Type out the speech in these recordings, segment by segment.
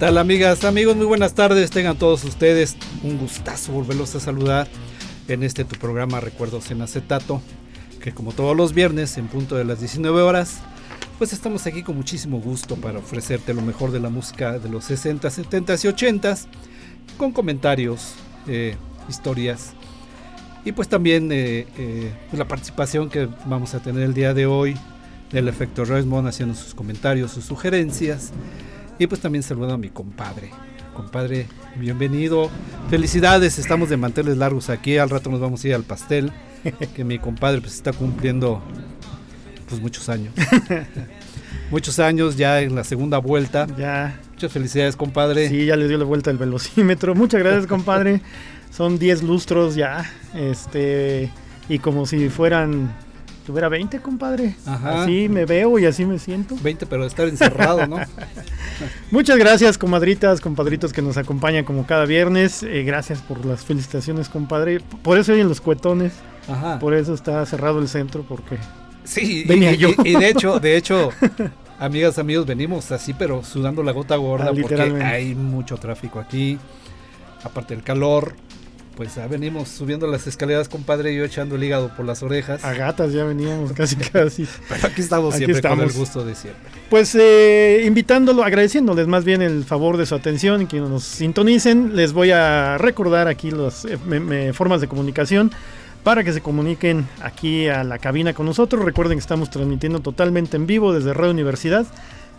Tal amigas, amigos? Muy buenas tardes, tengan todos ustedes un gustazo volverlos a saludar en este tu programa Recuerdos en Acetato, que como todos los viernes en punto de las 19 horas, pues estamos aquí con muchísimo gusto para ofrecerte lo mejor de la música de los 60, 70 y 80 con comentarios, eh, historias y pues también eh, eh, la participación que vamos a tener el día de hoy del efecto Rosemont haciendo sus comentarios, sus sugerencias y pues también saludo a mi compadre. Compadre, bienvenido. Felicidades, estamos de manteles largos aquí. Al rato nos vamos a ir al pastel. Que mi compadre pues está cumpliendo pues muchos años. muchos años ya en la segunda vuelta. Ya. Muchas felicidades, compadre. Sí, ya le dio la vuelta el velocímetro. Muchas gracias, compadre. Son 10 lustros ya. Este, y como si fueran tuviera 20, compadre. Ajá. Así me veo y así me siento. 20, pero estar encerrado, ¿no? Muchas gracias, comadritas, compadritos que nos acompañan como cada viernes. Eh, gracias por las felicitaciones, compadre. Por eso en los cuetones. Ajá. Por eso está cerrado el centro, porque sí, venía y, yo. Y, y, de hecho, de hecho, amigas, amigos, venimos así, pero sudando la gota gorda Ah, porque literalmente. hay mucho tráfico aquí. Aparte del calor, pues ya venimos subiendo las escaleras, compadre, y yo echando el hígado por las orejas. a gatas ya veníamos casi casi. Pero aquí estamos Aquí siempre con el estamos. gusto de siempre. Pues eh, invitándolo, agradeciéndoles más bien el favor de su atención que nos sintonicen, les voy a recordar aquí las eh, me- me- formas de comunicación para que se comuniquen aquí a la cabina con nosotros. Recuerden que estamos transmitiendo totalmente en vivo desde Radio Universidad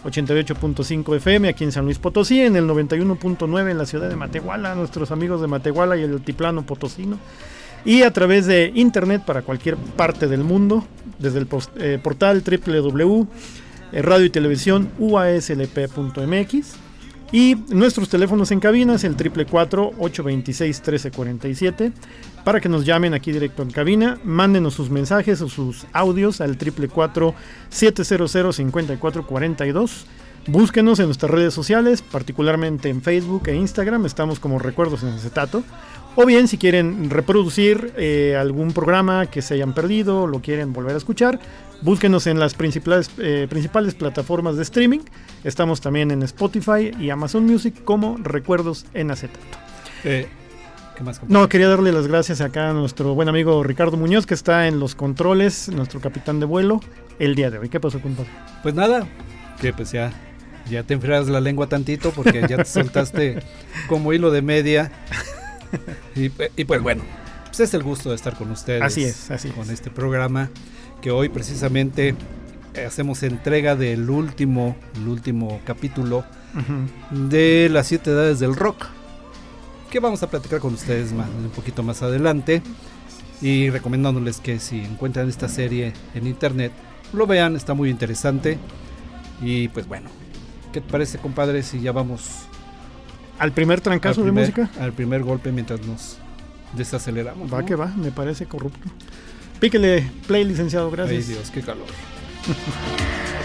88.5 FM aquí en San Luis Potosí, en el 91.9 en la ciudad de Matehuala, nuestros amigos de Matehuala y el altiplano potosino. Y a través de internet para cualquier parte del mundo, desde el eh, portal www eh, radio y televisión uaslp.mx y nuestros teléfonos en cabina es el 444-826-1347 para que nos llamen aquí directo en cabina, mándenos sus mensajes o sus audios al 444-700-5442. Búsquenos en nuestras redes sociales, particularmente en Facebook e Instagram, estamos como Recuerdos en Acetato. O bien, si quieren reproducir eh, algún programa que se hayan perdido lo quieren volver a escuchar, búsquenos en las principales, eh, principales plataformas de streaming. Estamos también en Spotify y Amazon Music como Recuerdos en Acetato. Eh, ¿Qué más, compadre? No, quería darle las gracias acá a nuestro buen amigo Ricardo Muñoz, que está en los controles, nuestro capitán de vuelo, el día de hoy. ¿Qué pasó, compadre? Pues nada, que pues ya, ya te enfrias la lengua tantito porque ya te soltaste como hilo de media. Y, y pues bueno, pues es el gusto de estar con ustedes. Así es, así Con es. este programa que hoy precisamente hacemos entrega del último, el último capítulo de las siete edades del rock. Que vamos a platicar con ustedes más, un poquito más adelante. Y recomendándoles que si encuentran esta serie en internet, lo vean, está muy interesante. Y pues bueno, ¿qué te parece, compadre, si ya vamos Al primer al trancazo de música. al primer golpe mientras nos desaceleramos? Va que va, me parece corrupto. Píquele play, licenciado, Ay gracias. Dios, qué calor.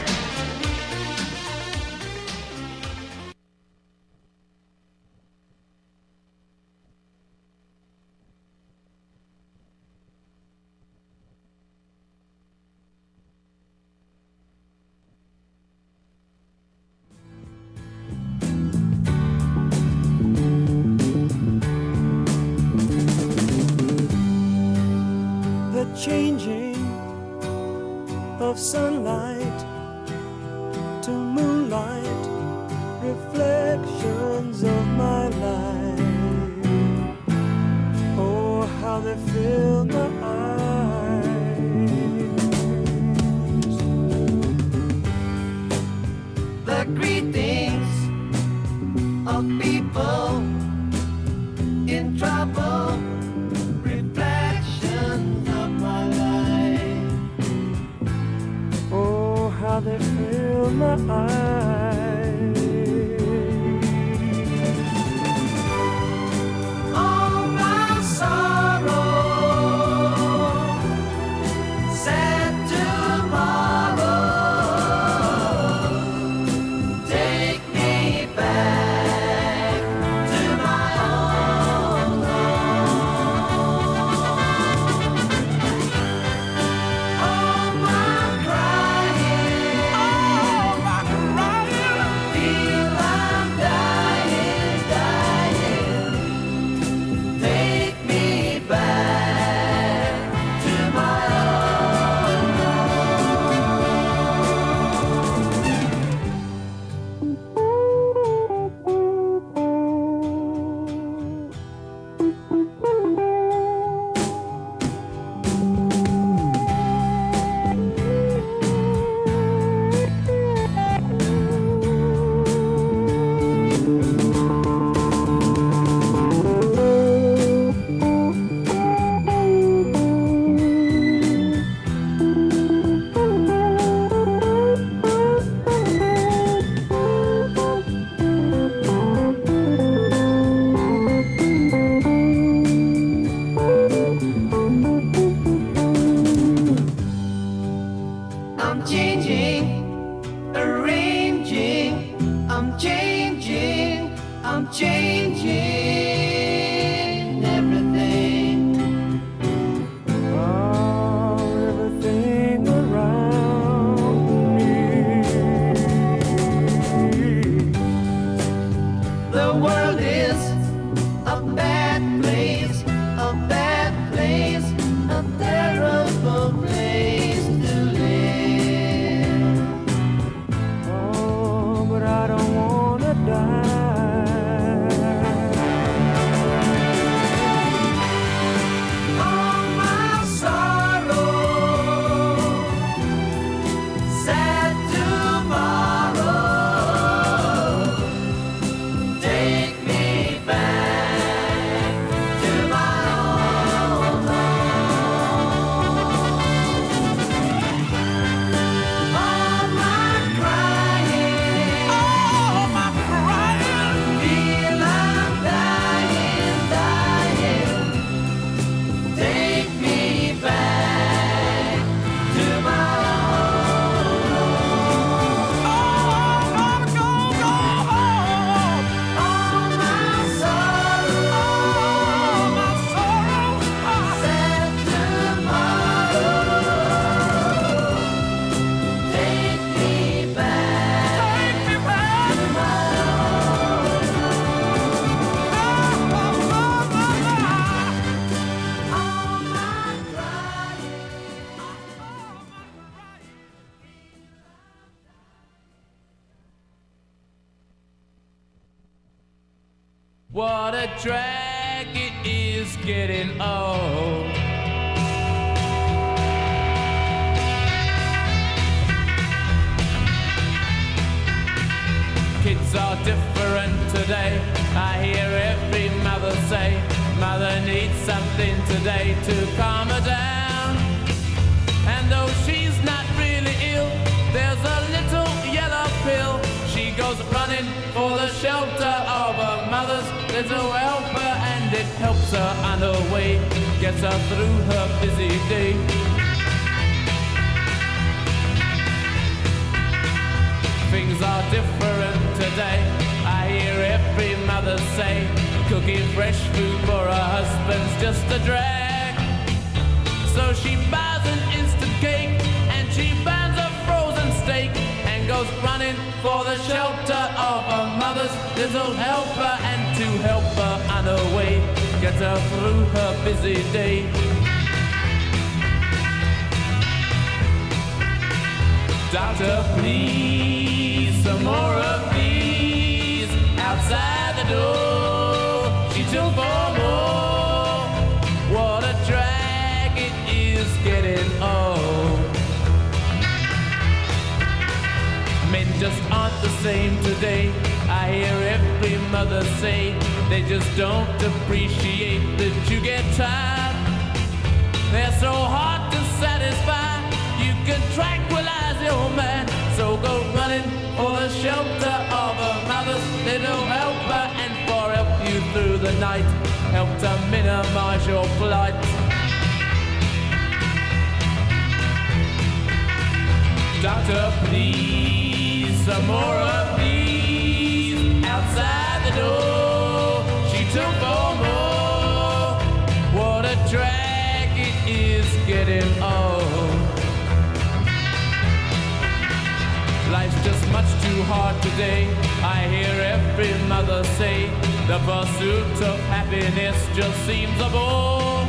today. I hear every mother say the pursuit of happiness just seems a bore.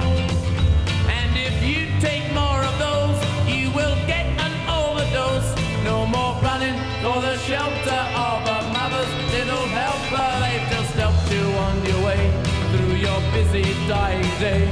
And if you take more of those, you will get an overdose. No more running for the shelter of a mother's little helper. They've just helped you on your way through your busy dying day.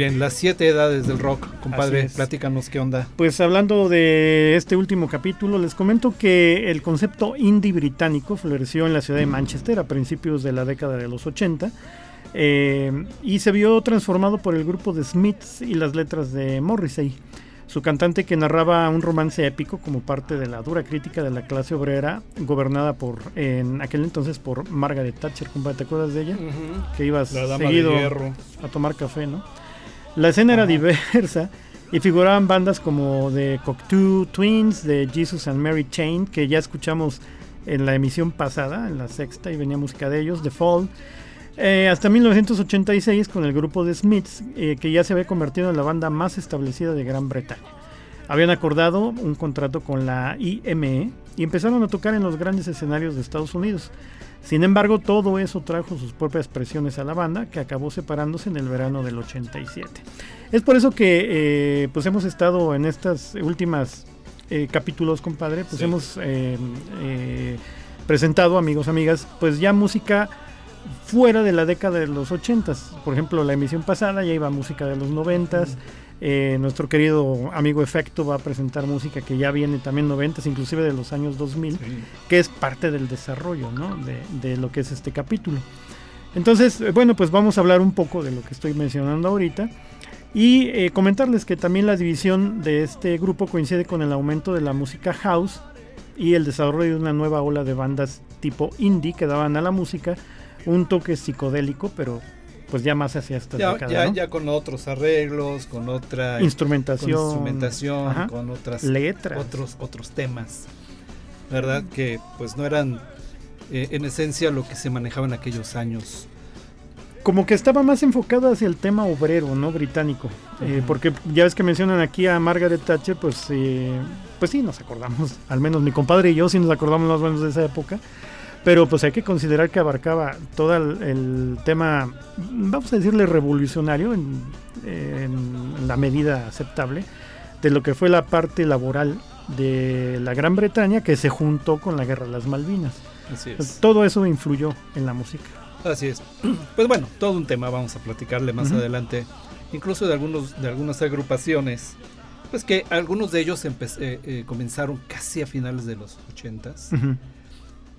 Bien, las siete edades del rock, compadre, platícanos qué onda. Pues hablando de este último capítulo, les comento que el concepto indie británico floreció en la ciudad de Manchester a principios de la década de los 80 eh, y se vio transformado por el grupo de Smiths y las letras de Morrissey, su cantante que narraba un romance épico como parte de la dura crítica de la clase obrera gobernada por en aquel entonces por Margaret Thatcher, compadre, ¿te acuerdas de ella? Que ibas La dama seguido a tomar café, ¿no? La escena era diversa y figuraban bandas como The Cocteau Twins, de Jesus and Mary Chain, que ya escuchamos en la emisión pasada, en la sexta, y venía música de ellos, The Fall. Eh, hasta 1986 con el grupo de Smiths, eh, que ya se había convertido en la banda más establecida de Gran Bretaña. Habían acordado un contrato con la IME y empezaron a tocar en los grandes escenarios de Estados Unidos. Sin embargo, todo eso trajo sus propias presiones a la banda, que acabó separándose en el verano del 87. Es por eso que eh, pues hemos estado en estas últimas eh, capítulos, compadre, pues Sí. hemos eh, eh, presentado, amigos, amigas, pues ya música fuera de la década de los 80. Por ejemplo, la emisión pasada ya iba música de los 90. Eh, nuestro querido amigo Efecto va a presentar música que ya viene también 90, inclusive de los años 2000 que es parte del desarrollo ¿no? de, de lo que es este capítulo. Entonces, eh, bueno, pues vamos a hablar un poco de lo que estoy mencionando ahorita y eh, comentarles que también la división de este grupo coincide con el aumento de la música house y el desarrollo de una nueva ola de bandas tipo indie que daban a la música un toque psicodélico, pero pues ya más hacia esta Ya, década, ya, ¿no? ya con otros arreglos, con otra con instrumentación, instrumentación, ajá, con otras letras. otros otros temas, verdad que pues no eran eh, en esencia lo que se manejaba en aquellos años. como que estaba más enfocada hacia el tema obrero, ¿no? Británico. Eh, porque ya ves que mencionan aquí a Margaret Thatcher, pues, eh, pues sí, nos acordamos, al menos mi compadre y yo sí nos acordamos más o menos de esa época. Pero pues hay que considerar que abarcaba todo el, el tema, vamos a decirle revolucionario en, en la medida aceptable, de lo que fue la parte laboral de la Gran Bretaña que se juntó con la Guerra de las Malvinas. Así es. todo eso influyó en la música. Así es. Pues bueno, todo un tema vamos a platicarle más Ujú. adelante, incluso de algunos de algunas agrupaciones, pues que algunos de ellos eh, eh, comenzaron casi a finales de los 80s, Ujú.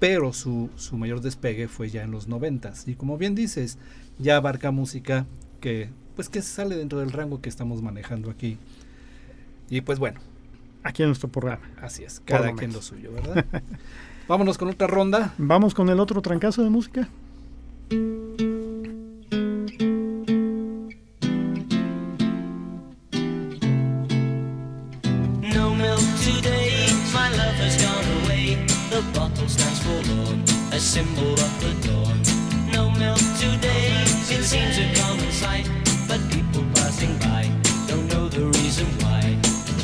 Pero su, su mayor despegue fue ya en los 90s y como bien dices, ya abarca música que pues que sale dentro del rango que estamos manejando aquí. Y pues bueno, Aquí en nuestro programa. así es, cada lo quien lo suyo, ¿verdad? Vámonos con otra ronda. Vamos con el otro trancazo de música. The stands forlorn, a symbol of the dawn. No milk today, it seems a common sight. But people passing by don't know the reason why.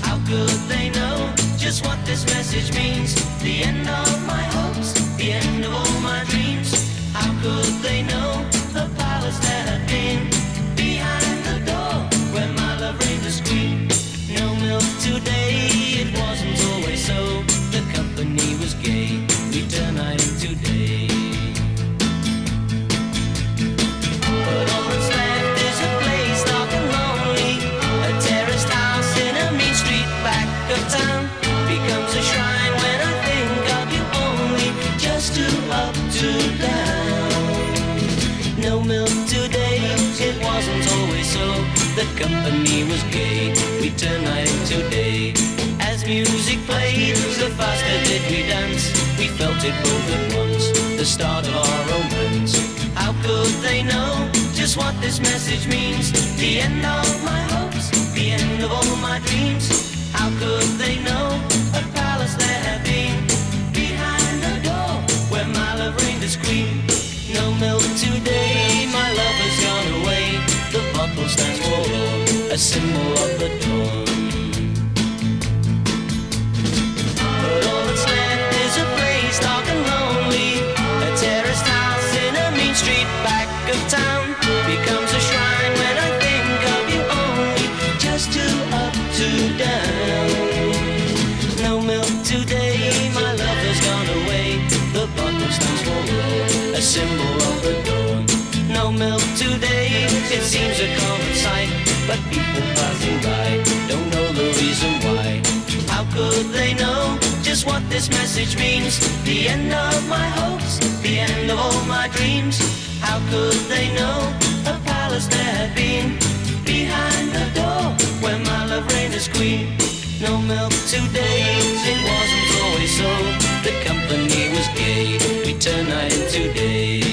How could they know just what this message means? The end of my hopes, the end of all my dreams. How could they know the palace there had been? Behind the door where my love reigned as queen. No milk today, company was gay, we turned night into day. As music played, the faster did we dance. We felt it both at once, the start of our romance. How could they know just what this message means? The end of my hopes, the end of all my dreams. How could they know a palace there had been behind the door where my love reigned as queen? No milk today, my love a symbol of the dawn. this message means the end of my hopes, the end of all my dreams. How could they know the palace there had been behind the door where my love reigned as queen? No milk today, it wasn't always so. The company was gay, we turn night today. day.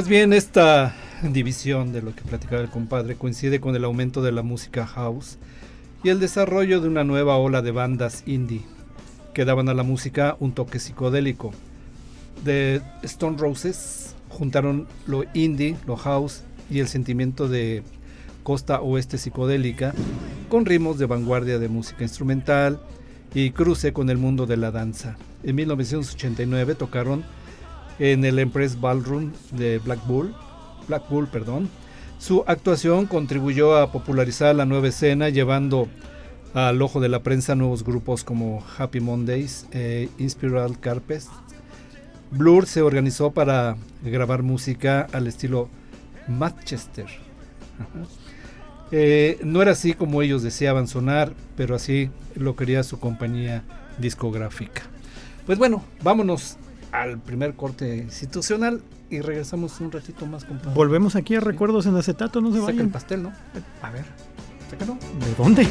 Pues bien, esta división de lo que platicaba el compadre coincide con el aumento de la música house y el desarrollo de una nueva ola de bandas indie que daban a la música un toque psicodélico. De Stone Roses juntaron lo indie, lo house y el sentimiento de costa oeste psicodélica con ritmos de vanguardia de música instrumental y cruce con el mundo de la danza. En 1989 tocaron en el Empress Ballroom de Black Bull, Black Bull, perdón. Su actuación contribuyó a popularizar la nueva escena, llevando al ojo de la prensa nuevos grupos como Happy Mondays, e Inspiral Carpet. Blur se organizó para grabar música al estilo Manchester. Eh, no era así como ellos deseaban sonar, pero así lo quería su compañía discográfica. Pues bueno, vámonos al primer corte institucional y regresamos un ratito más con Volvemos aquí a recuerdos en acetato, no se Saca el pastel, ¿no? A ver, sácalo. ¿De dónde?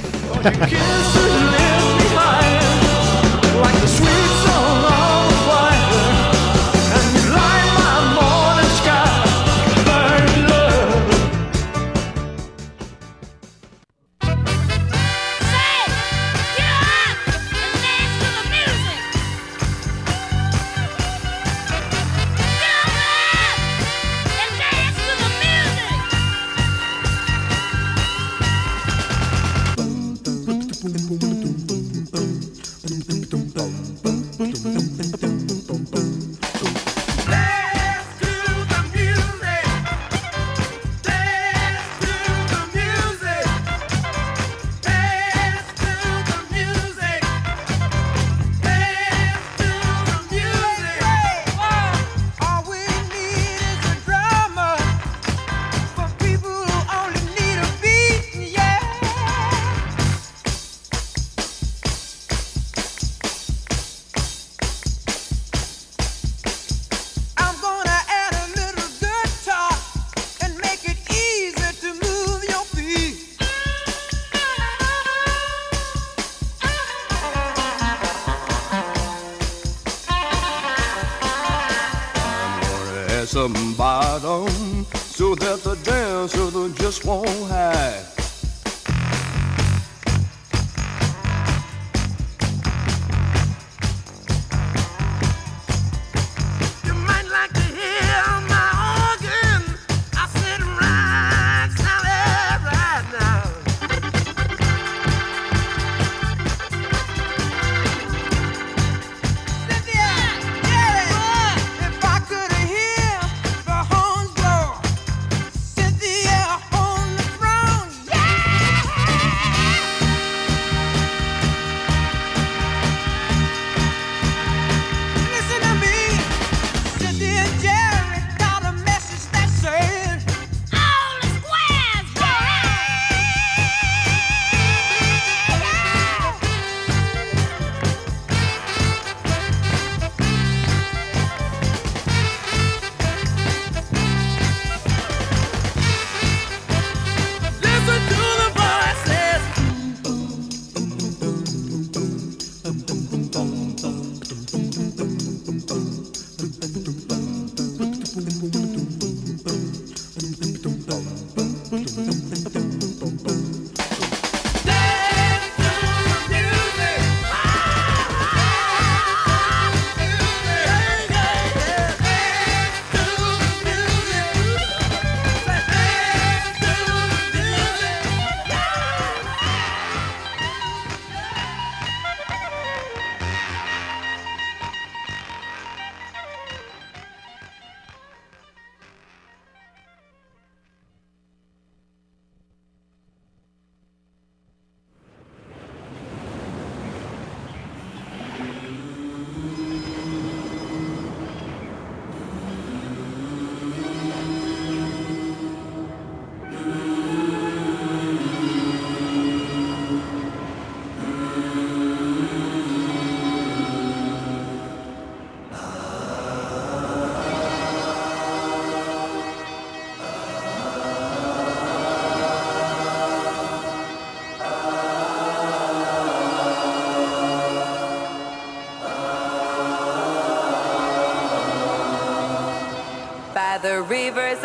The rivers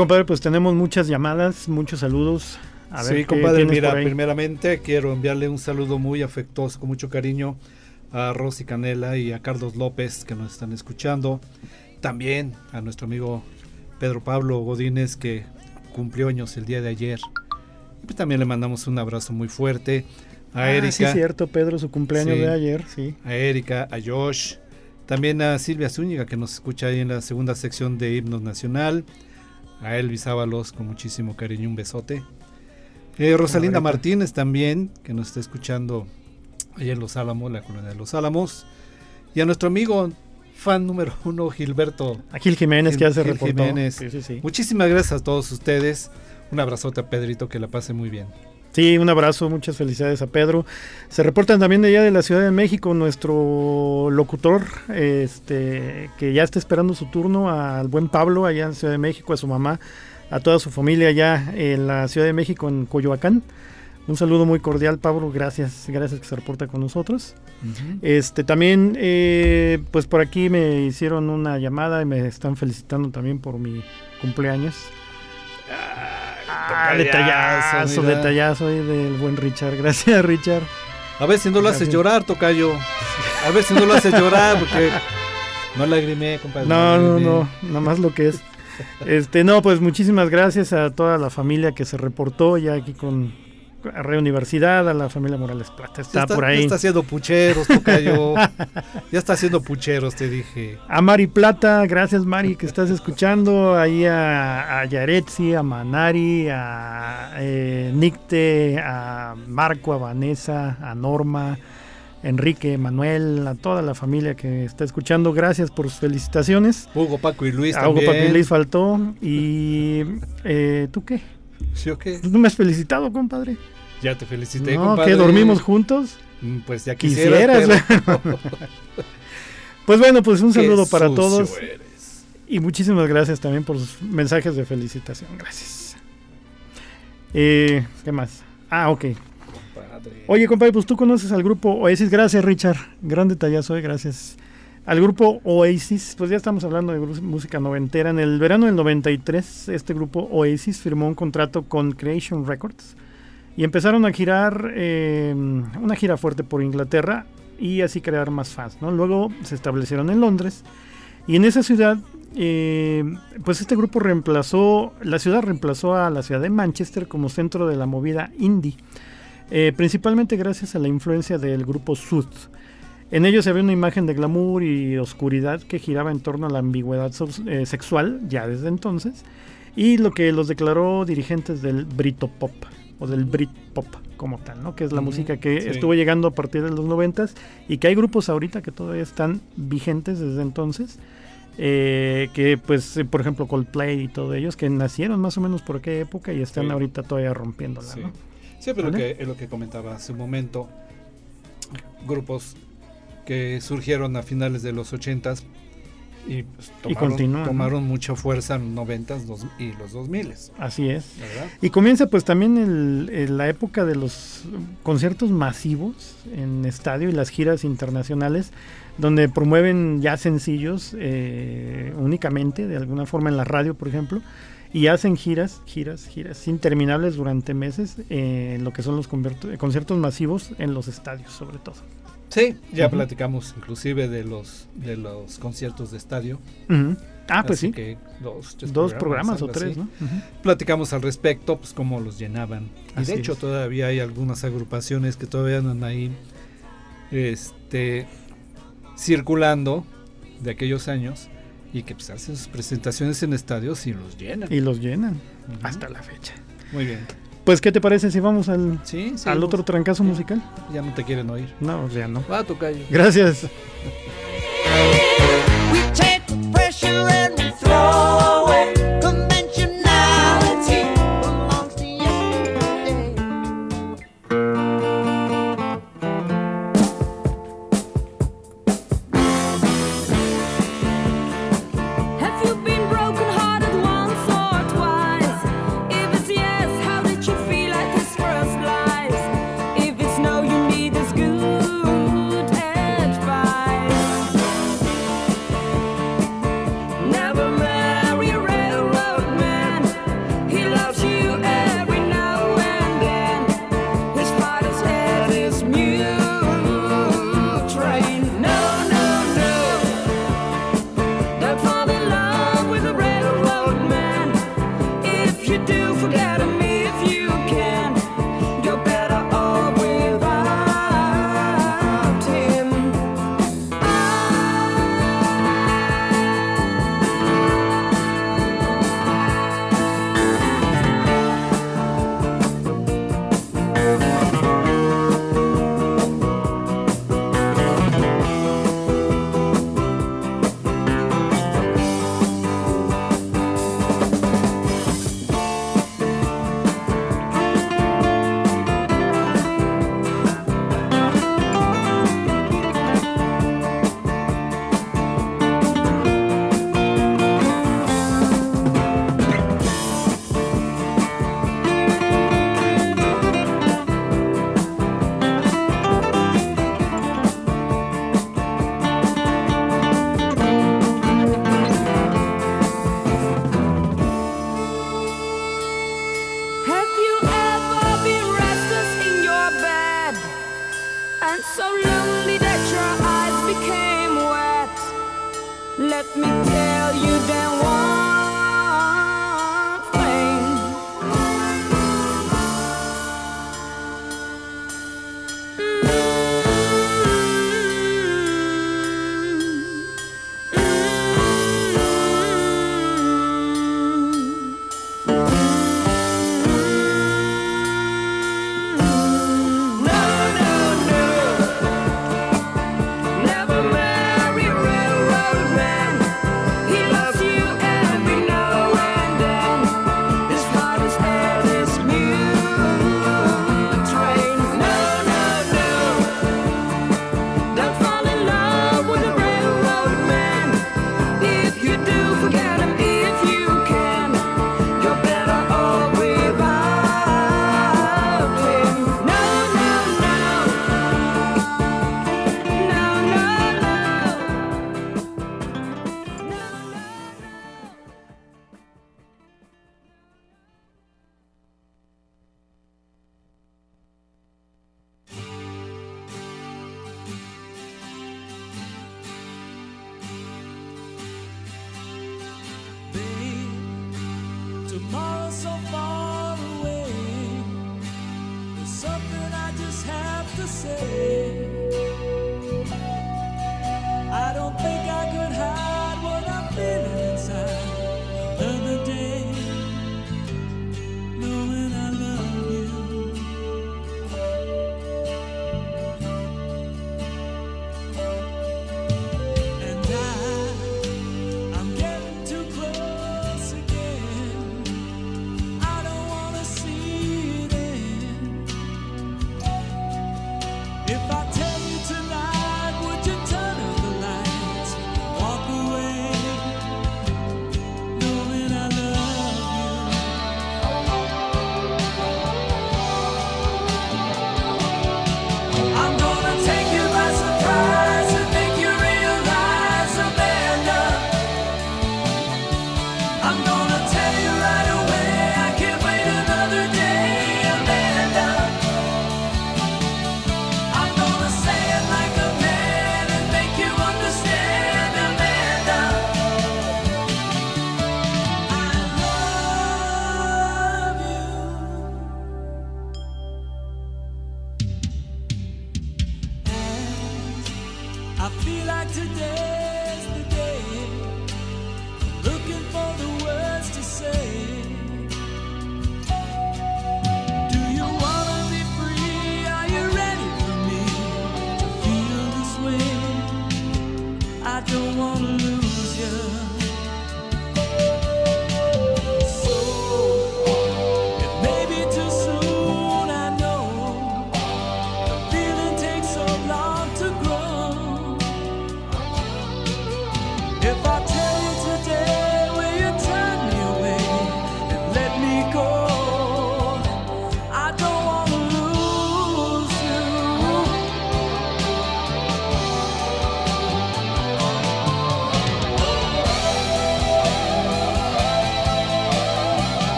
compadre, pues tenemos muchas llamadas, muchos saludos. A ver sí, qué compadre, mira, primeramente quiero enviarle un saludo muy afectuoso, con mucho cariño a Rosy Canela y a Carlos López que nos están escuchando. También a nuestro amigo Pedro Pablo Godínez que cumplió años el día de ayer. Y también le mandamos un abrazo muy fuerte a Ah, Erika. sí, es cierto, Pedro, su cumpleaños Sí. de ayer, sí. a Erika, a Josh, también a Silvia Zúñiga que nos escucha ahí en la segunda sección de Himnos Nacional, a Elvis Ábalos con muchísimo cariño, un besote. Eh, Rosalinda. Martínez también, que nos está escuchando allá en Los Álamos, la colonia de Los Álamos. Y a nuestro amigo, fan número uno, Gilberto. A Gil Jiménez, que ya se Gil reportó. Jiménez. Sí, sí, sí. Muchísimas gracias a todos ustedes. Un abrazote a Pedrito, que la pase muy bien. Sí, un abrazo, muchas felicidades a Pedro. Se reportan también de allá de la Ciudad de México nuestro locutor, este, que ya está esperando su turno, al buen Pablo allá en Ciudad de México, a su mamá, a toda su familia allá en la Ciudad de México, en Coyoacán. Un saludo muy cordial, Pablo, gracias, gracias que se reporta con nosotros. Este también, eh, pues por aquí me hicieron una llamada y me están felicitando también por mi cumpleaños. Ah, detallazo, mira. detallazo ahí del buen Richard. Gracias, Richard. A ver si no lo haces Gracias. llorar, Tocayo. A ver si no lo haces llorar, porque no lagrimé, compadre. No, no, lagrimé. no, nada más lo que es. Este, no, pues muchísimas gracias a toda la familia que se reportó ya aquí con Red Universidad, a la familia Morales Plata. Ya Está, está, por ya ahí. está haciendo pucheros, Tocayo. ya está haciendo pucheros, te dije. A Mari Plata, gracias Mari que estás escuchando. Ahí a, a Yaretsi, a Manari, a eh, Nicte, a Marco, a Vanessa, a Norma, Enrique, Manuel, a toda la familia que está escuchando. Gracias por sus felicitaciones. Hugo, Paco y Luis A Hugo también. Papi Luis faltó. Y eh, ¿tú qué? ¿Sí o qué? ¿Tú no me has felicitado, compadre? Ya te felicité, no, compadre. que dormimos juntos. Mm, Pues ya quisieras, Quisieras. pero- Pues bueno, pues un Qué saludo para sucio todos. eres. Y muchísimas gracias también por sus mensajes de felicitación. Gracias. Eh, ¿Qué más? Ah, ok. Compadre. Oye, compadre, pues tú conoces al grupo Oasis. Gracias, Richard. Gran detallazo, eh, gracias. Al grupo Oasis, pues ya estamos hablando de música noventera. En el verano del 93, este grupo Oasis firmó un contrato con Creation Records y empezaron a girar eh, una gira fuerte por Inglaterra y así crear más fans. Luego se establecieron en Londres y en esa ciudad, eh, pues este grupo reemplazó, la ciudad reemplazó a la ciudad de Manchester como centro de la movida indie. Eh, principalmente gracias a la influencia del grupo Sooth. En ellos se ve una imagen de glamour y oscuridad que giraba en torno a la ambigüedad eh, sexual ya desde entonces y lo que los declaró dirigentes del Britpop o del Britpop como tal, ¿no? que es la música que sí. estuvo llegando a partir de los noventas y que hay grupos ahorita que todavía están vigentes desde entonces. eh, que pues eh, por ejemplo Coldplay y todos ellos que nacieron más o menos por aquella época y están Sí. ahorita todavía rompiéndola, Sí. ¿no? Siempre lo ¿Vale? que, es lo que comentaba hace un momento. Grupos que surgieron a finales de los 80s y, pues, Y tomaron, ¿no? tomaron mucha fuerza en los 90s dos- y los 2000s, Así es. ¿verdad? Y comienza pues también el- el- la época de los conciertos masivos en estadio y las giras internacionales, donde promueven ya sencillos eh, únicamente, de alguna forma en la radio, por ejemplo, y hacen giras, giras, giras interminables durante meses eh, lo que son los conciertos masivos en los estadios, sobre todo. Sí, ya platicamos inclusive de los de los conciertos de estadio. Ah, pues Así sí. que dos, Dos programas o tres. ¿no? Platicamos al respecto, pues cómo los llenaban. Y Así de hecho es. todavía hay algunas agrupaciones que todavía andan ahí este circulando de aquellos años y que pues hacen sus presentaciones en estadios y los llenan. Y los llenan hasta la fecha. Muy bien. Pues, ¿qué te parece si vamos al, Sí, sí, al otro trancazo musical? Ya no te quieren oír. No, ya no. Va a tocar. Gracias. We take the pressure and we throw away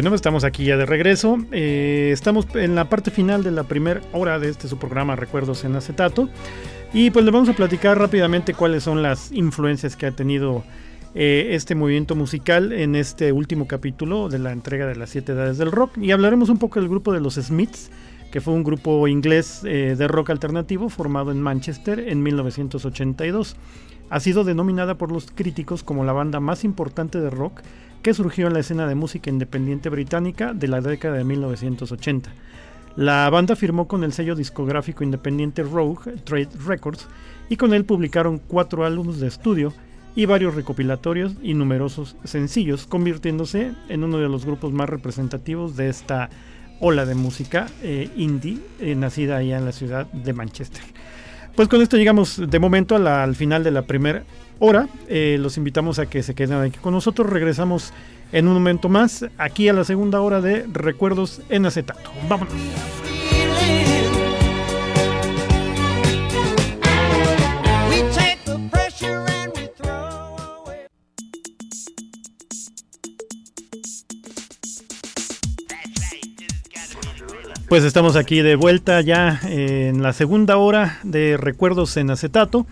Bueno, estamos aquí ya de regreso. Eh, estamos en la parte final de la primera hora de este su programa Recuerdos en Acetato. Y pues le vamos a platicar rápidamente cuáles son las influencias que ha tenido eh, este movimiento musical en este último capítulo de la entrega de las siete edades del rock. Y hablaremos un poco del grupo de los Smiths, que fue un grupo inglés eh, de rock alternativo formado en Manchester en 1982. Ha sido denominada por los críticos como la banda más importante de rock que surgió en la escena de música independiente británica de la década de 1980. La banda firmó con el sello discográfico independiente Rogue Trade Records y con él publicaron cuatro álbumes de estudio y varios recopilatorios y numerosos sencillos, convirtiéndose en uno de los grupos más representativos de esta ola de música eh, indie eh, nacida allá en la ciudad de Manchester. Pues con esto llegamos de momento al final de la primera hora. Eh, los invitamos a que se queden aquí con nosotros. Regresamos en un momento más aquí a la segunda hora de Recuerdos en Acetato. Vámonos. Pues estamos aquí de vuelta ya eh, en la segunda hora de Recuerdos en Acetato.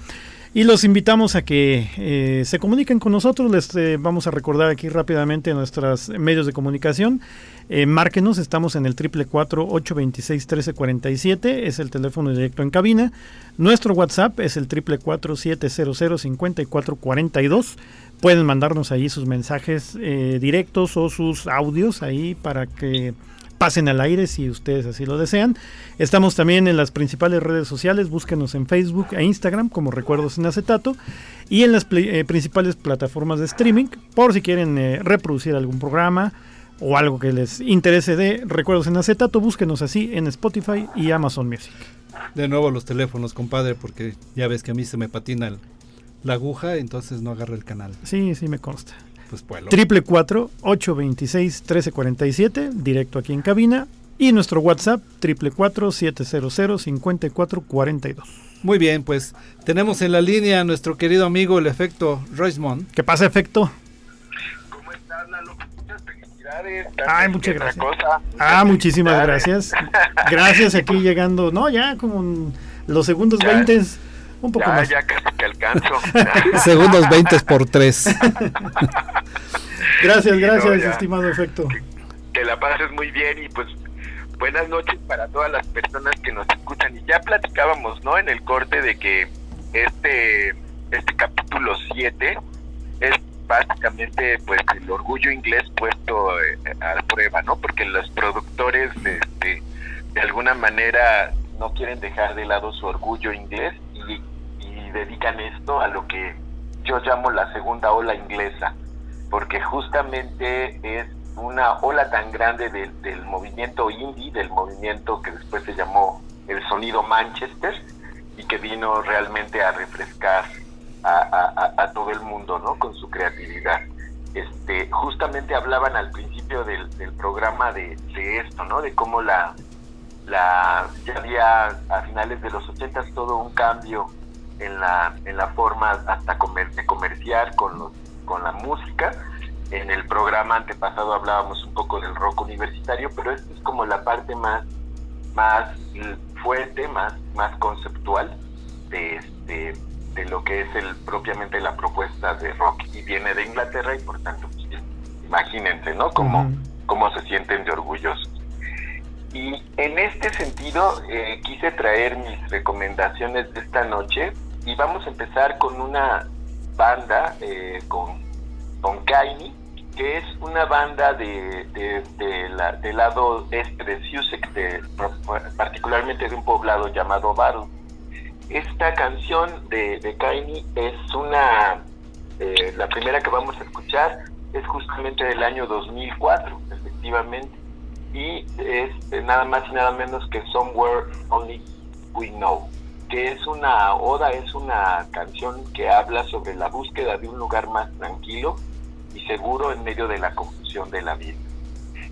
Y los invitamos a que eh, se comuniquen con nosotros. Les eh, vamos a recordar aquí rápidamente nuestros medios de comunicación. Eh, márquenos, estamos en el 444-826-1347, es el teléfono directo en cabina. Nuestro WhatsApp es el 444-700-5442. Pueden mandarnos ahí sus mensajes directos o sus audios ahí para que pasen al aire si ustedes así lo desean. Estamos también en las principales redes sociales, búsquenos en Facebook e Instagram como Recuerdos en Acetato y en las eh, principales plataformas de streaming por si quieren eh, reproducir algún programa o algo que les interese de Recuerdos en Acetato, búsquenos así en Spotify y Amazon Music. De nuevo los teléfonos, compadre, porque ya ves que a mí se me patina el- la aguja, entonces no agarra el canal. Sí, sí me consta. Pues pueblo. Triple 826 1347 directo aquí en cabina y nuestro WhatsApp triple 700 5442. Muy bien, pues tenemos en la línea a nuestro querido amigo el efecto Roismond. ¿Qué pasa, efecto? ¿Cómo estás, Lalo? Muchas felicidades. Ay, muchas gracias. cosa, Ah, muchísimas gracias. Gracias aquí llegando, no, ya como en los segundos Ya. 20, un poco Ya, más. ya casi que alcanzo. Segundos 20 por 3. Gracias, Sí, gracias, no, estimado efecto. que la pases muy bien y pues buenas noches para todas las personas que nos escuchan. Y ya platicábamos, ¿no? En el corte de que este, este capítulo 7 es básicamente pues el orgullo inglés puesto eh, a prueba, ¿no? Porque los productores este, de alguna manera no quieren dejar de lado su orgullo inglés dedican esto a lo que yo llamo la segunda ola inglesa porque justamente es una ola tan grande del, movimiento indie, del movimiento que después se llamó el sonido Manchester y que vino realmente a refrescar a, todo el mundo, ¿no? Con su creatividad. Este, justamente hablaban al principio del, programa de, de esto, ¿no? De cómo la, la ya había a finales de los 80 todo un cambio en la en la forma hasta comer, de comerciar con los con la música. En el programa antepasado hablábamos un poco del rock universitario pero esta es como la parte más más fuerte más más conceptual de este de lo que es el propiamente la propuesta de rock. Y viene de Inglaterra y por tanto pues, imagínense no cómo Ujú. cómo se sienten de orgullosos. Y en este sentido eh, quise traer mis recomendaciones de esta noche y vamos a empezar con una banda eh, con, con que es una banda de, de- la- del lado este de Sussex, de- particularmente de un poblado llamado Battle. Esta canción de, de es una, eh, la primera que vamos a escuchar es justamente del año 2004, efectivamente y es eh, nada más y nada menos que Somewhere Only We Know, que es una oda, es una canción que habla sobre la búsqueda de un lugar más tranquilo y seguro en medio de la confusión de la vida.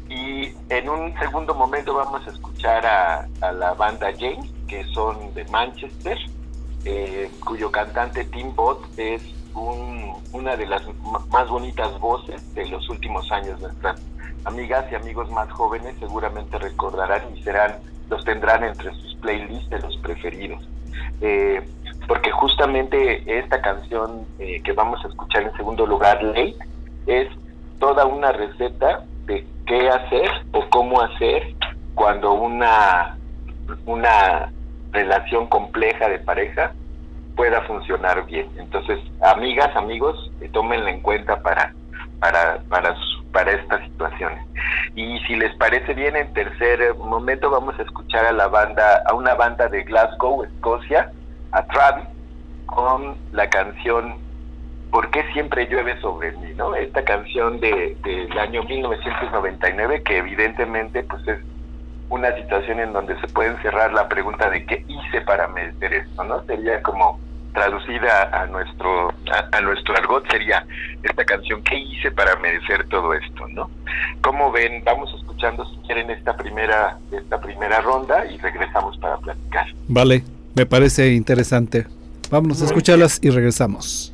Y en un segundo momento vamos a escuchar a, la banda James, que son de Manchester, eh, cuyo cantante Tim Bott es un- una de las más bonitas voces de los últimos años. Nuestras amigas y amigos más jóvenes seguramente recordarán y serán los tendrán entre sus playlists de los preferidos. Eh, porque justamente esta canción eh, que vamos a escuchar en segundo lugar, Late, es toda una receta de qué hacer o cómo hacer cuando una, una relación compleja de pareja pueda funcionar bien. Entonces, amigas, amigos, eh, tómenla en cuenta para, para, para, su- para estas situaciones. Y si les parece bien, en tercer momento vamos a escuchar a la banda, a una banda de Glasgow, Escocia, a Travis, con la canción ¿Por qué siempre llueve sobre mí? ¿no? Esta canción de, del año 1999 que evidentemente pues es una situación en donde se puede encerrar la pregunta de qué hice para merecer esto, ¿no? Sería como traducida a nuestro a, a nuestro argot sería esta canción qué hice para merecer todo esto, ¿no? Como ven, vamos escuchando si quieren esta primera esta primera ronda y regresamos para platicar. Vale, me parece interesante. Vámonos a escucharlas y regresamos.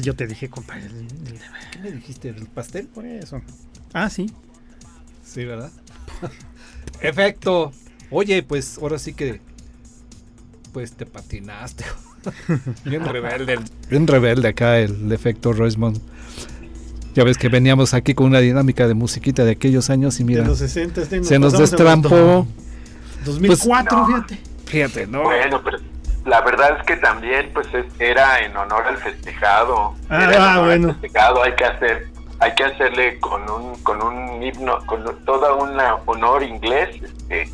Pues yo te dije, compadre. el- el- ¿Qué me dijiste? ¿El pastel? Por eso. Ah, sí. Sí, ¿verdad? Efecto. Oye, pues ahora sí que. Pues te patinaste. bien rebelde. el- Bien rebelde acá el efecto Roismond. Ya ves que veníamos aquí con una dinámica de musiquita de aquellos años y mira. de los 60 este, se nos destrampó. 2004, Pues, fíjate. Fíjate, ¿no? Bueno, pero la verdad es que también pues es- era en honor al festejado. Ah, Era en ah, al bueno. festejado, hay que hacer hay que hacerle con un con un himno con todo un honor inglés este,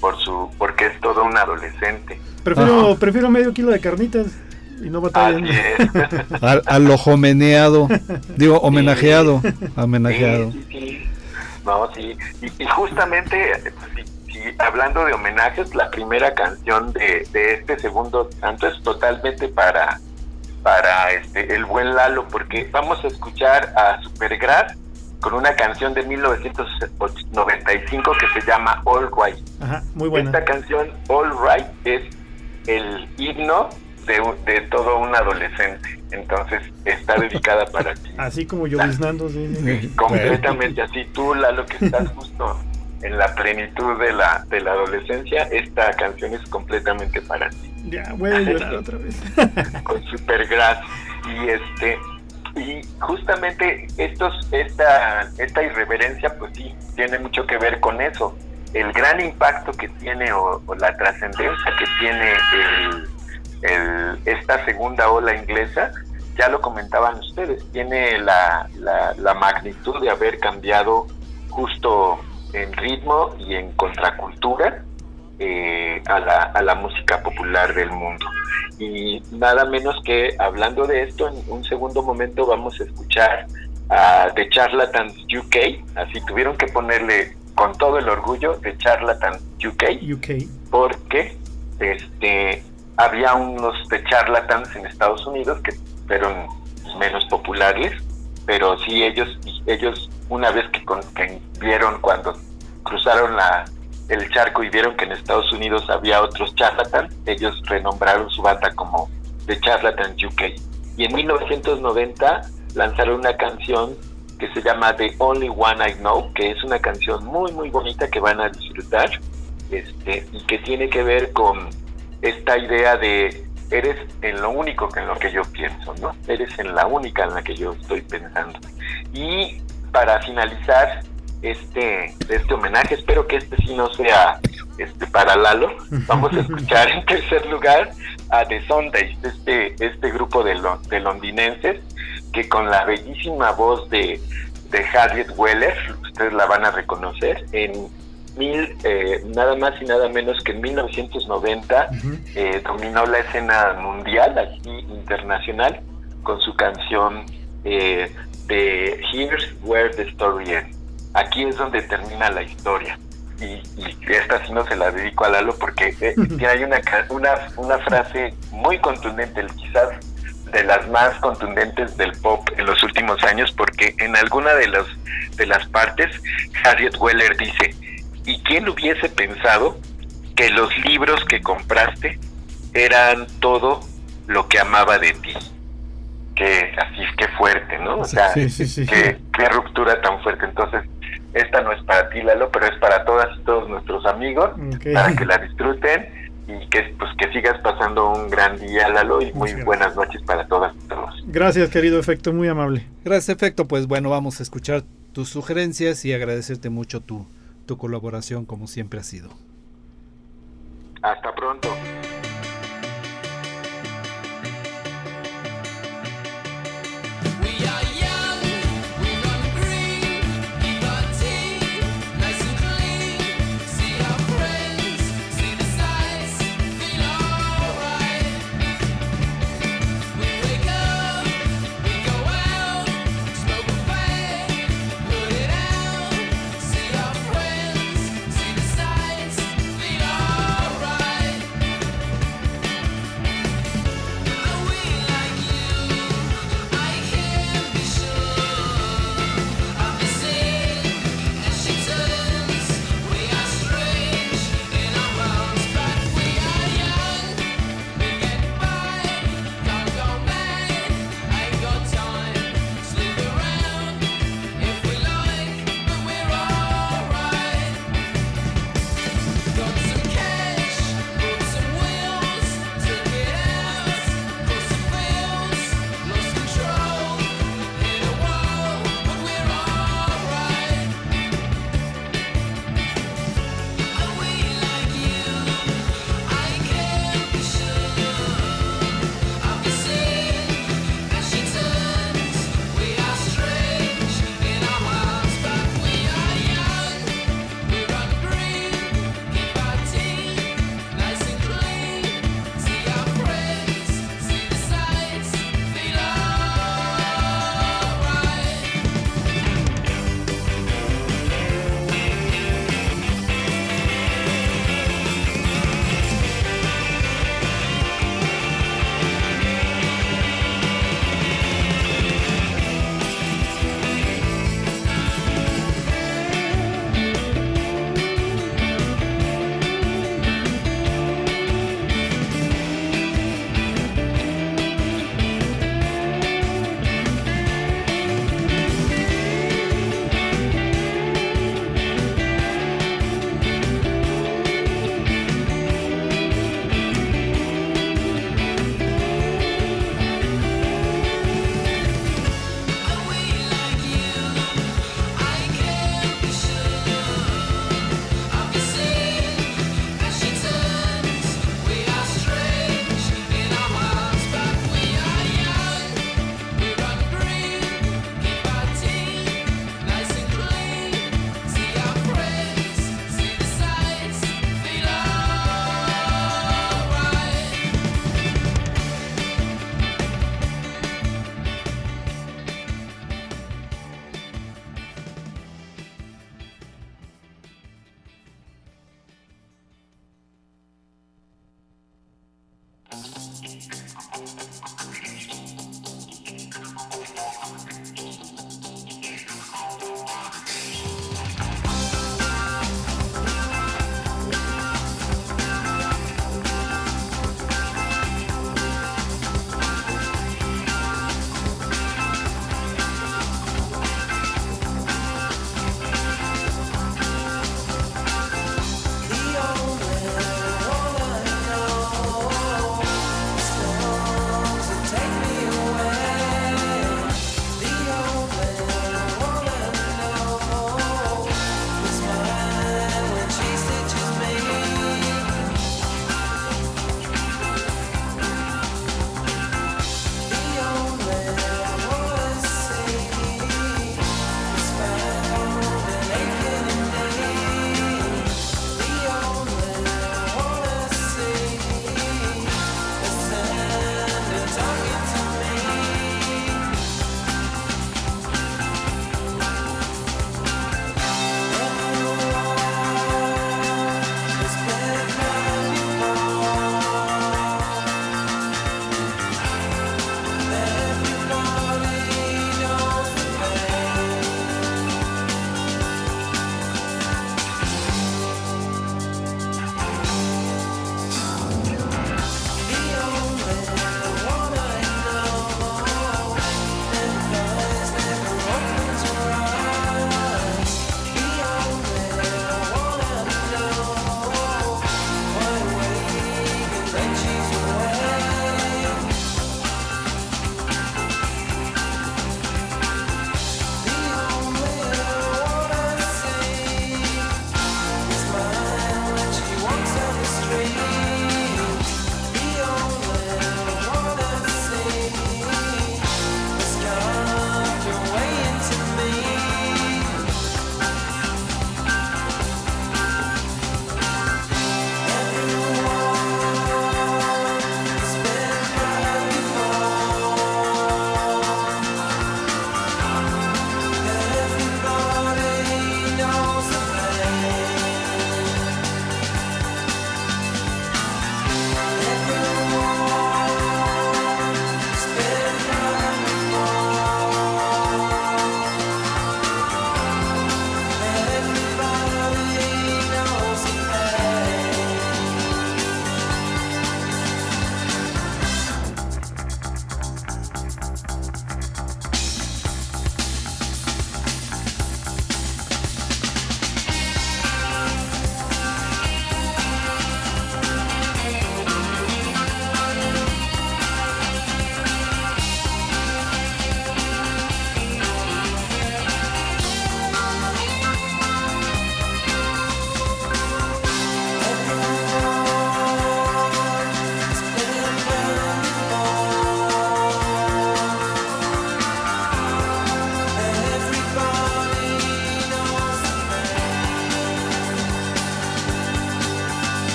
por su porque es todo un adolescente. Prefiero, prefiero medio kilo de carnitas y no batallan. Al, al homeneado. Digo, homenajeado. Homenajeado. Sí, sí, sí. No, sí. Y, y justamente, sí, hablando de homenajes, la primera canción de, de este segundo santo es totalmente para, para este el buen Lalo, porque vamos a escuchar a Supergrass con una canción de 1995 que se llama All Right. Ajá, muy buena. Esta canción, All Right, es el himno de, de todo un adolescente. Entonces está dedicada para ti. Así como lloviznando, sí, sí. Completamente así. Tú, Lalo, que estás justo en la plenitud de la, de la adolescencia, esta canción es completamente para ti. Ya, voy a llorar otra vez. Con Supergrass. Y este y justamente estos esta esta irreverencia pues sí tiene mucho que ver con eso el gran impacto que tiene o, o la trascendencia que tiene el, el- esta segunda ola inglesa ya lo comentaban ustedes tiene la, la, la magnitud de haber cambiado justo en ritmo y en contracultura eh, a, la, a la música popular del mundo. Y nada menos que hablando de esto, en un segundo momento vamos a escuchar a The Charlatans UK, así tuvieron que ponerle con todo el orgullo The Charlatans UK, UK. porque este había unos de charlatans en Estados Unidos que fueron menos populares, pero sí ellos ellos una vez que, con- que vieron cuando cruzaron la el charco y vieron que en Estados Unidos había otros charlatans, ellos renombraron su banda como The Charlatans UK. Y en 1990 lanzaron una canción que se llama The Only One I Know, que es una canción muy muy bonita que van a disfrutar este, y que tiene que ver con esta idea de eres en lo único que en lo que yo pienso, ¿no? Eres en la única en la que yo estoy pensando. Y para finalizar este este homenaje, espero que este sí no sea este para Lalo, vamos a escuchar en tercer lugar a The Sundays, este este grupo de, lo- de londinenses que con la bellísima voz de, de Harriet Weller, ustedes la van a reconocer, en mil, eh, nada más y nada menos que en 1990 eh, dominó la escena mundial, aquí internacional, con su canción eh, de Here's Where the Story Ends. Aquí es donde termina la historia. Y, y esta sí no se la dedico a Lalo porque eh, hay una, una, una frase muy contundente, quizás de las más contundentes del pop en los últimos años, porque en alguna de, los, de las partes Harriet Weller dice, ¿y quién hubiese pensado que los libros que compraste eran todo lo que amaba de ti? Que así, qué fuerte, ¿no? O sea, Sí, sí, sí. Qué, qué ruptura tan fuerte. Entonces, esta no es para ti, Lalo, pero es para todas y todos nuestros amigos, para que la disfruten y que pues que sigas pasando un gran día, Lalo, y muy Muchas buenas noches para todas y todos. Gracias, querido efecto, muy amable. Gracias, Efecto. Pues bueno, vamos a escuchar tus sugerencias y agradecerte mucho tu, tu colaboración como siempre ha sido. Hasta pronto.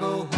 Go home.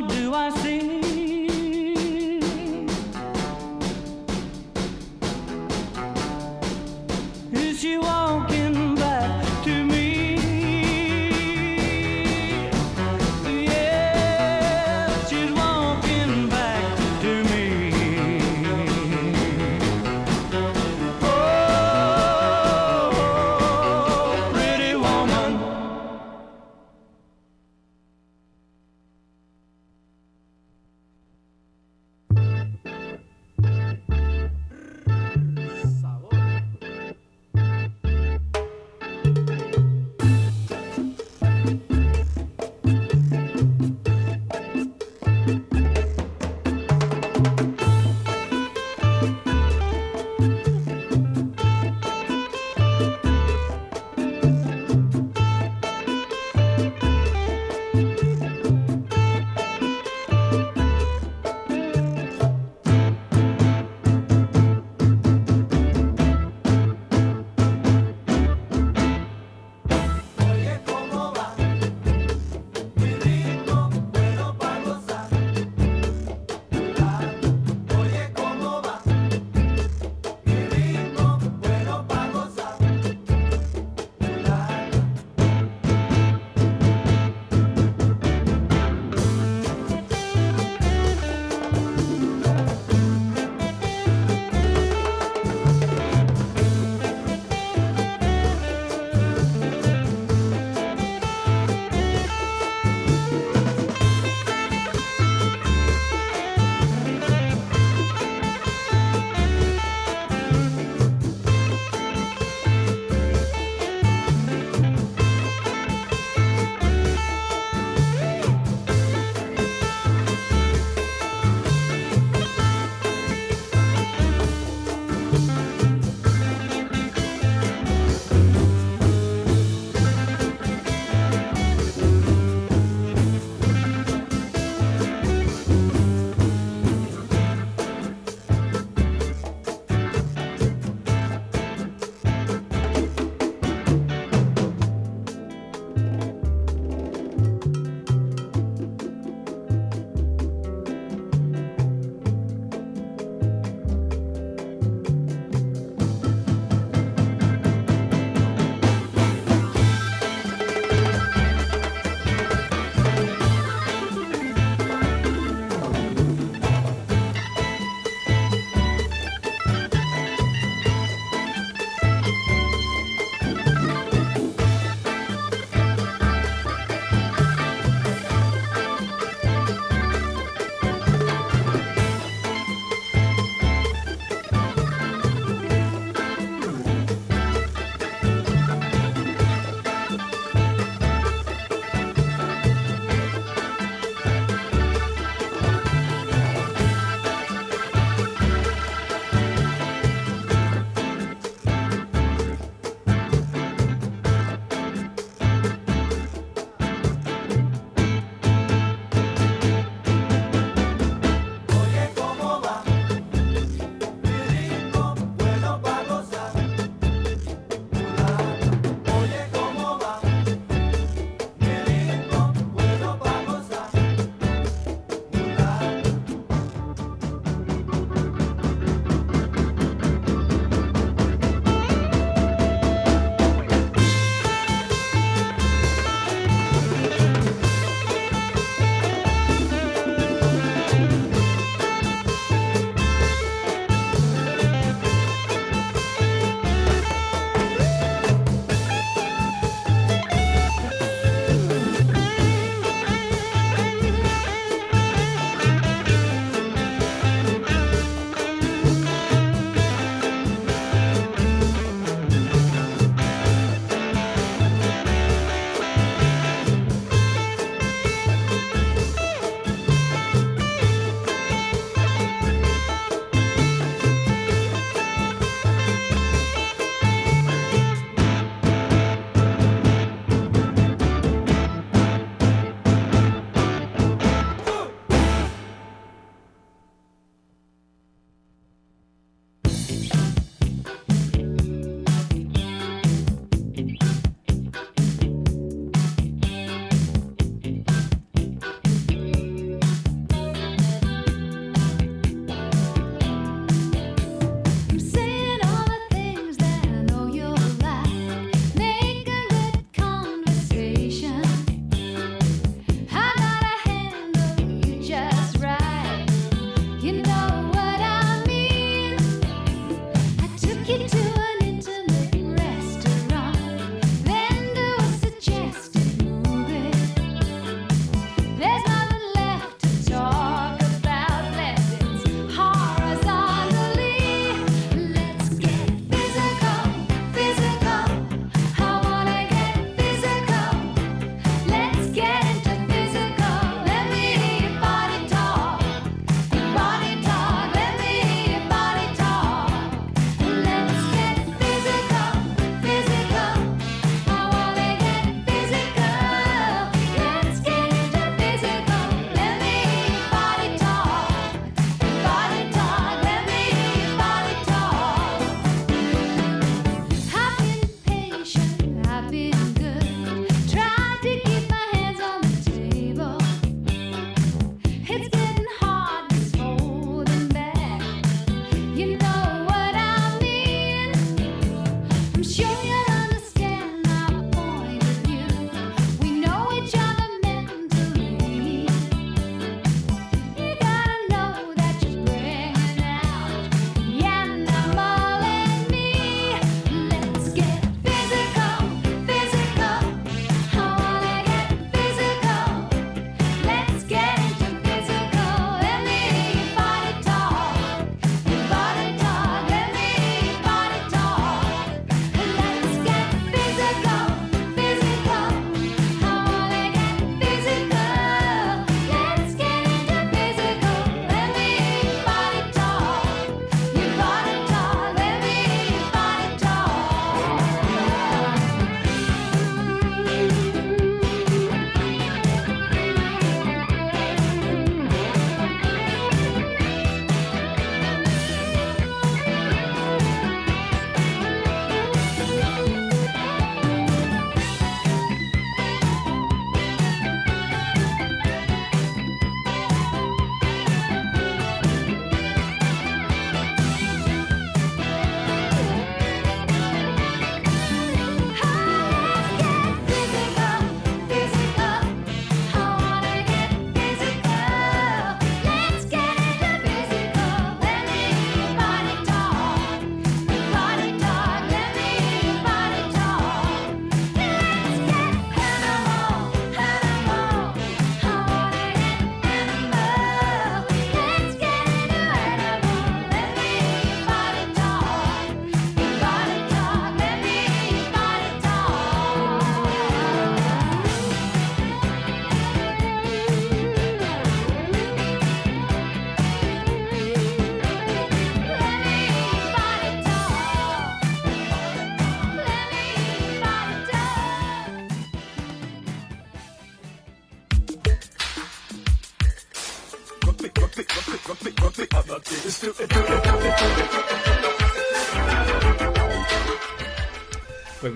Do I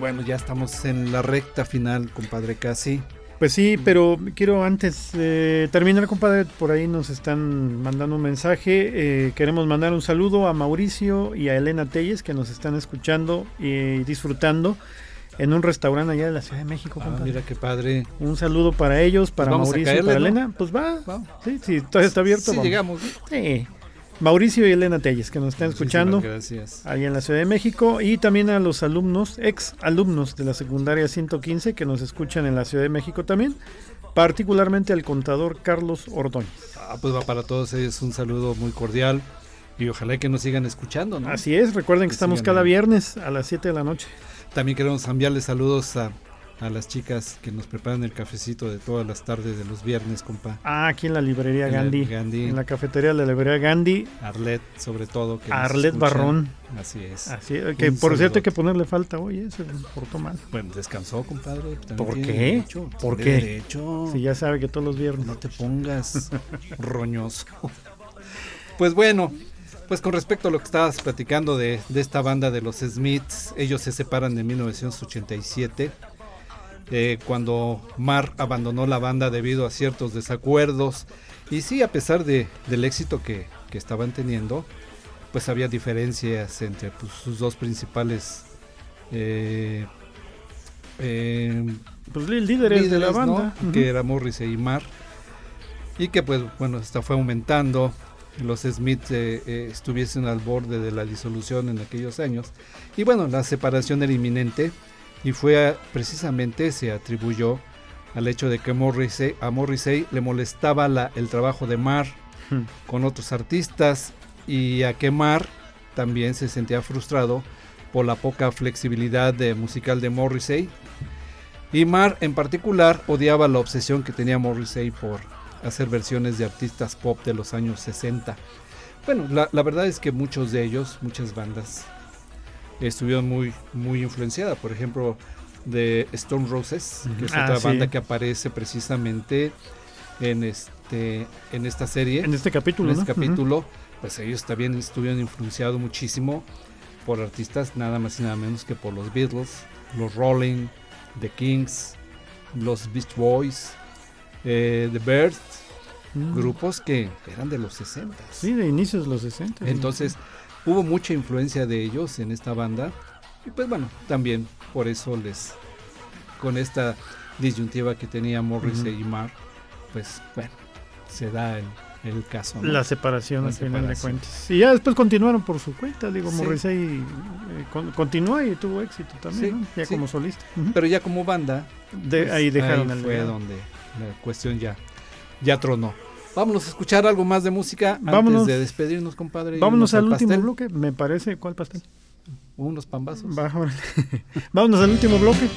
bueno, ya estamos en la recta final, compadre, casi. Pues sí, pero quiero antes de terminar, compadre, por ahí nos están mandando un mensaje. Eh, queremos mandar un saludo a Mauricio y a Elena Telles que nos están escuchando y disfrutando en un restaurante allá de la Ciudad de México. Ah, compadre. mira qué padre. Un saludo para ellos, para vamos a Mauricio y para ¿no? Elena. Pues va, sí, sí, todavía está abierto. Sí, vamos. llegamos. Sí. Mauricio y Elena Telles que nos están escuchando gracias. ahí en la Ciudad de México y también a los alumnos, ex alumnos de la secundaria 115 que nos escuchan en la Ciudad de México también, particularmente al contador Carlos Ordóñez. Ah, pues va para todos ellos un saludo muy cordial y ojalá que nos sigan escuchando, ¿no? Así es, recuerden que estamos cada ahí. viernes a las 7 de la noche. También queremos enviarles saludos a, a las chicas que nos preparan el cafecito de todas las tardes de los viernes, compa. Ah, aquí en la librería En la Gandhi, en la cafetería de la librería Gandhi, Arlet, sobre todo. Que Arlet. Barrón. Así es. Así, que Un por cierto hay que ponerle falta, oye, se portó mal. Bueno, descansó, compadre. ¿Por qué? ¿Por qué? derecho. Si ya sabe que todos los viernes. No te pongas roñoso. Pues bueno, pues con respecto a lo que estabas platicando de, de esta banda de los Smiths, ellos se separan en 1987. Eh, cuando Mar abandonó la banda debido a ciertos desacuerdos. Y sí, a pesar de, del éxito que, que estaban teniendo, pues había diferencias entre pues, sus dos principales eh, eh, Pues lí- líderes, de la líderes, ¿no? banda. Ujú. que era Morrissey y Marr y que pues bueno esta fue aumentando los Smiths eh, eh, estuviesen al borde de la disolución en aquellos años y bueno la separación era inminente y fue precisamente se atribuyó al hecho de que Morrissey, a Morrissey le molestaba la- el trabajo de Marr Hmm. con otros artistas y a que Marr también se sentía frustrado por la poca flexibilidad de musical de Morrissey y Marr en particular odiaba la obsesión que tenía Morrissey por hacer versiones de artistas pop de los años 60. Bueno, la, la verdad es que muchos de ellos, muchas bandas, estuvieron muy, muy influenciadas. Por ejemplo, de Stone Roses, que es Ah, otra sí. banda que aparece precisamente en este en esta serie. En este capítulo, En este capítulo, pues ellos también estuvieron influenciados muchísimo por artistas nada más y nada menos que por los Beatles, los Rolling, The Kings, los Beach Boys, eh, The Birds, Mm. grupos que eran de los 60. Sí, de inicios de los 60. Entonces hubo mucha influencia de ellos en esta banda y pues bueno, también por eso les con esta disyuntiva que tenía Morrissey y Marr, pues bueno, se da el, el caso. ¿no? La separación La al final de cuentas. Y ya después continuaron por su cuenta, digo, Sí. Morrissey eh, con- continuó y tuvo éxito también, Sí, ¿no? ya sí. como solista. Pero ya como banda, De- pues, ahí dejaron fue donde la cuestión ya, ya tronó. Vámonos a escuchar algo más de música Vámonos. antes de despedirnos, compadre. Vámonos irnos al último bloque, me parece. ¿Cuál pastel? Unos pambazos. Vámonos al último bloque.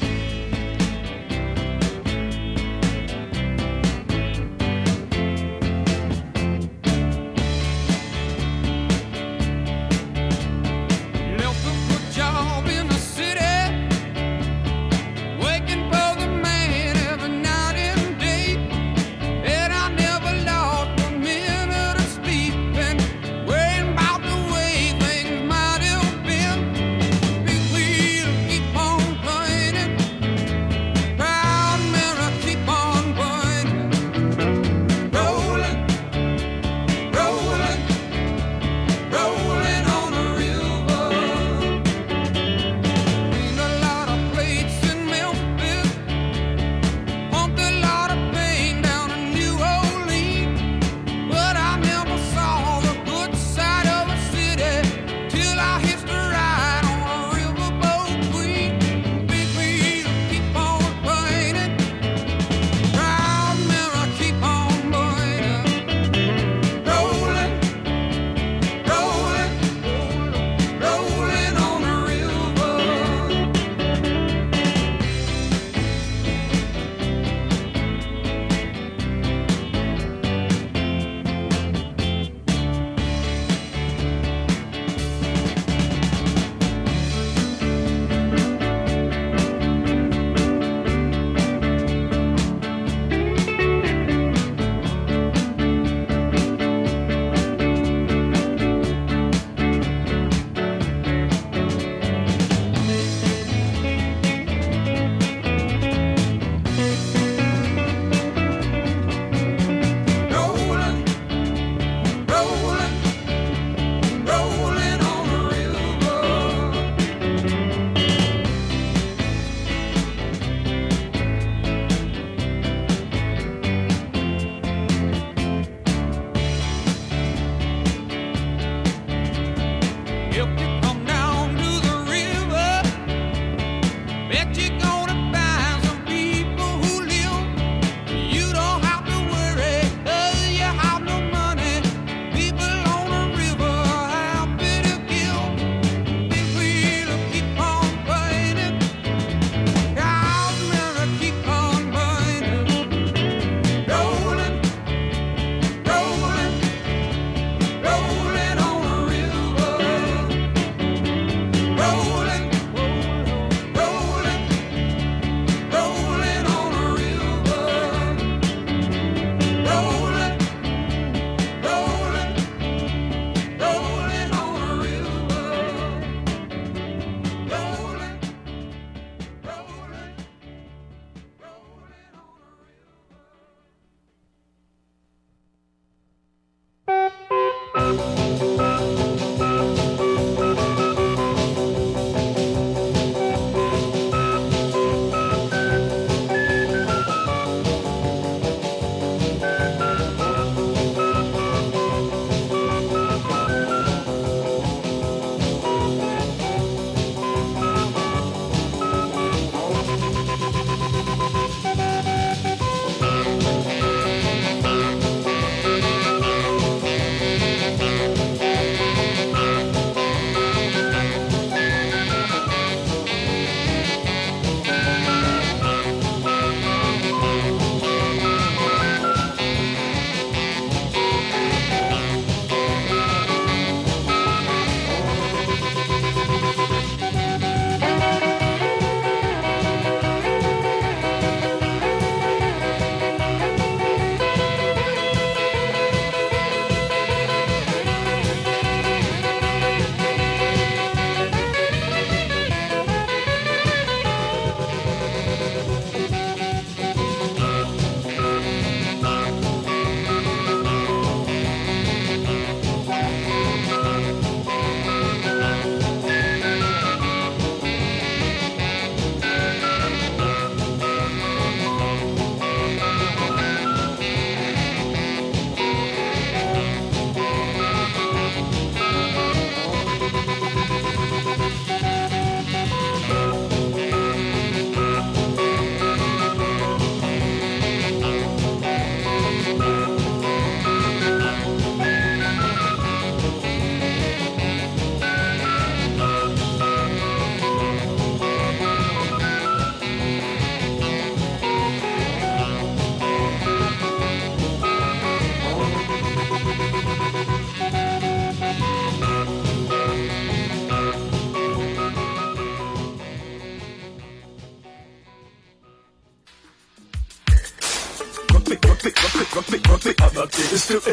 Pues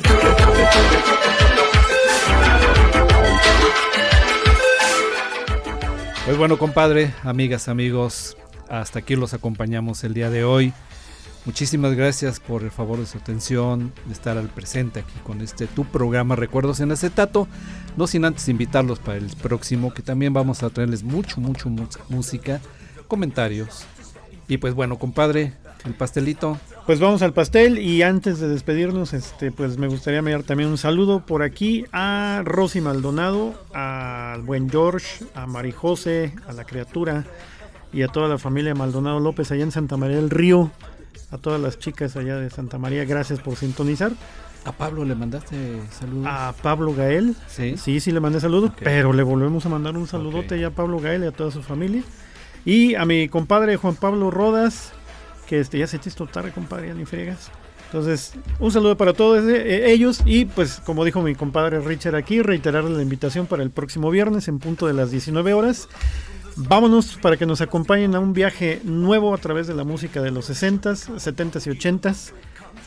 bueno, compadre, amigas, amigos, hasta aquí los acompañamos el día de hoy. Muchísimas gracias por el favor de su atención, de estar al presente aquí con este tu programa Recuerdos en Acetato. No sin antes invitarlos para el próximo, que también vamos a traerles mucho, mucho, mucha música, comentarios. Y pues bueno, compadre, el pastelito. Pues vamos al pastel y antes de despedirnos, este, pues me gustaría enviar también un saludo por aquí a Rosy Maldonado, al buen George, a Marijose, a la criatura y a toda la familia Maldonado López allá en Santa María del Río, a todas las chicas allá de Santa María, gracias por sintonizar. A Pablo le mandaste saludos. A Pablo Gael, Sí. sí, sí le mandé saludo, pero le volvemos a mandar un saludote ya a Pablo Gael y a toda su familia. Y a mi compadre Juan Pablo Rodas, que este, ya se hizo tarde, compadre, ya ni friegas. Entonces, un saludo para todos eh, ellos y pues como dijo mi compadre Richard aquí, reiterarle la invitación para el próximo viernes en punto de las 19 horas. Vámonos para que nos acompañen a un viaje nuevo a través de la música de los 60s, 70s y 80s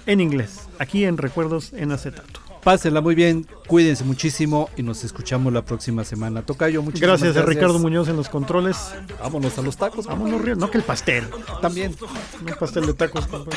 en inglés, aquí en Recuerdos en Acetato. Pásenla muy bien, cuídense muchísimo y nos escuchamos la próxima semana. Tocayo, muchísimas Gracias, gracias. a Ricardo Muñoz en los controles. Vámonos a los tacos. Vámonos, no que el pastel. También. Un pastel de tacos, compadre.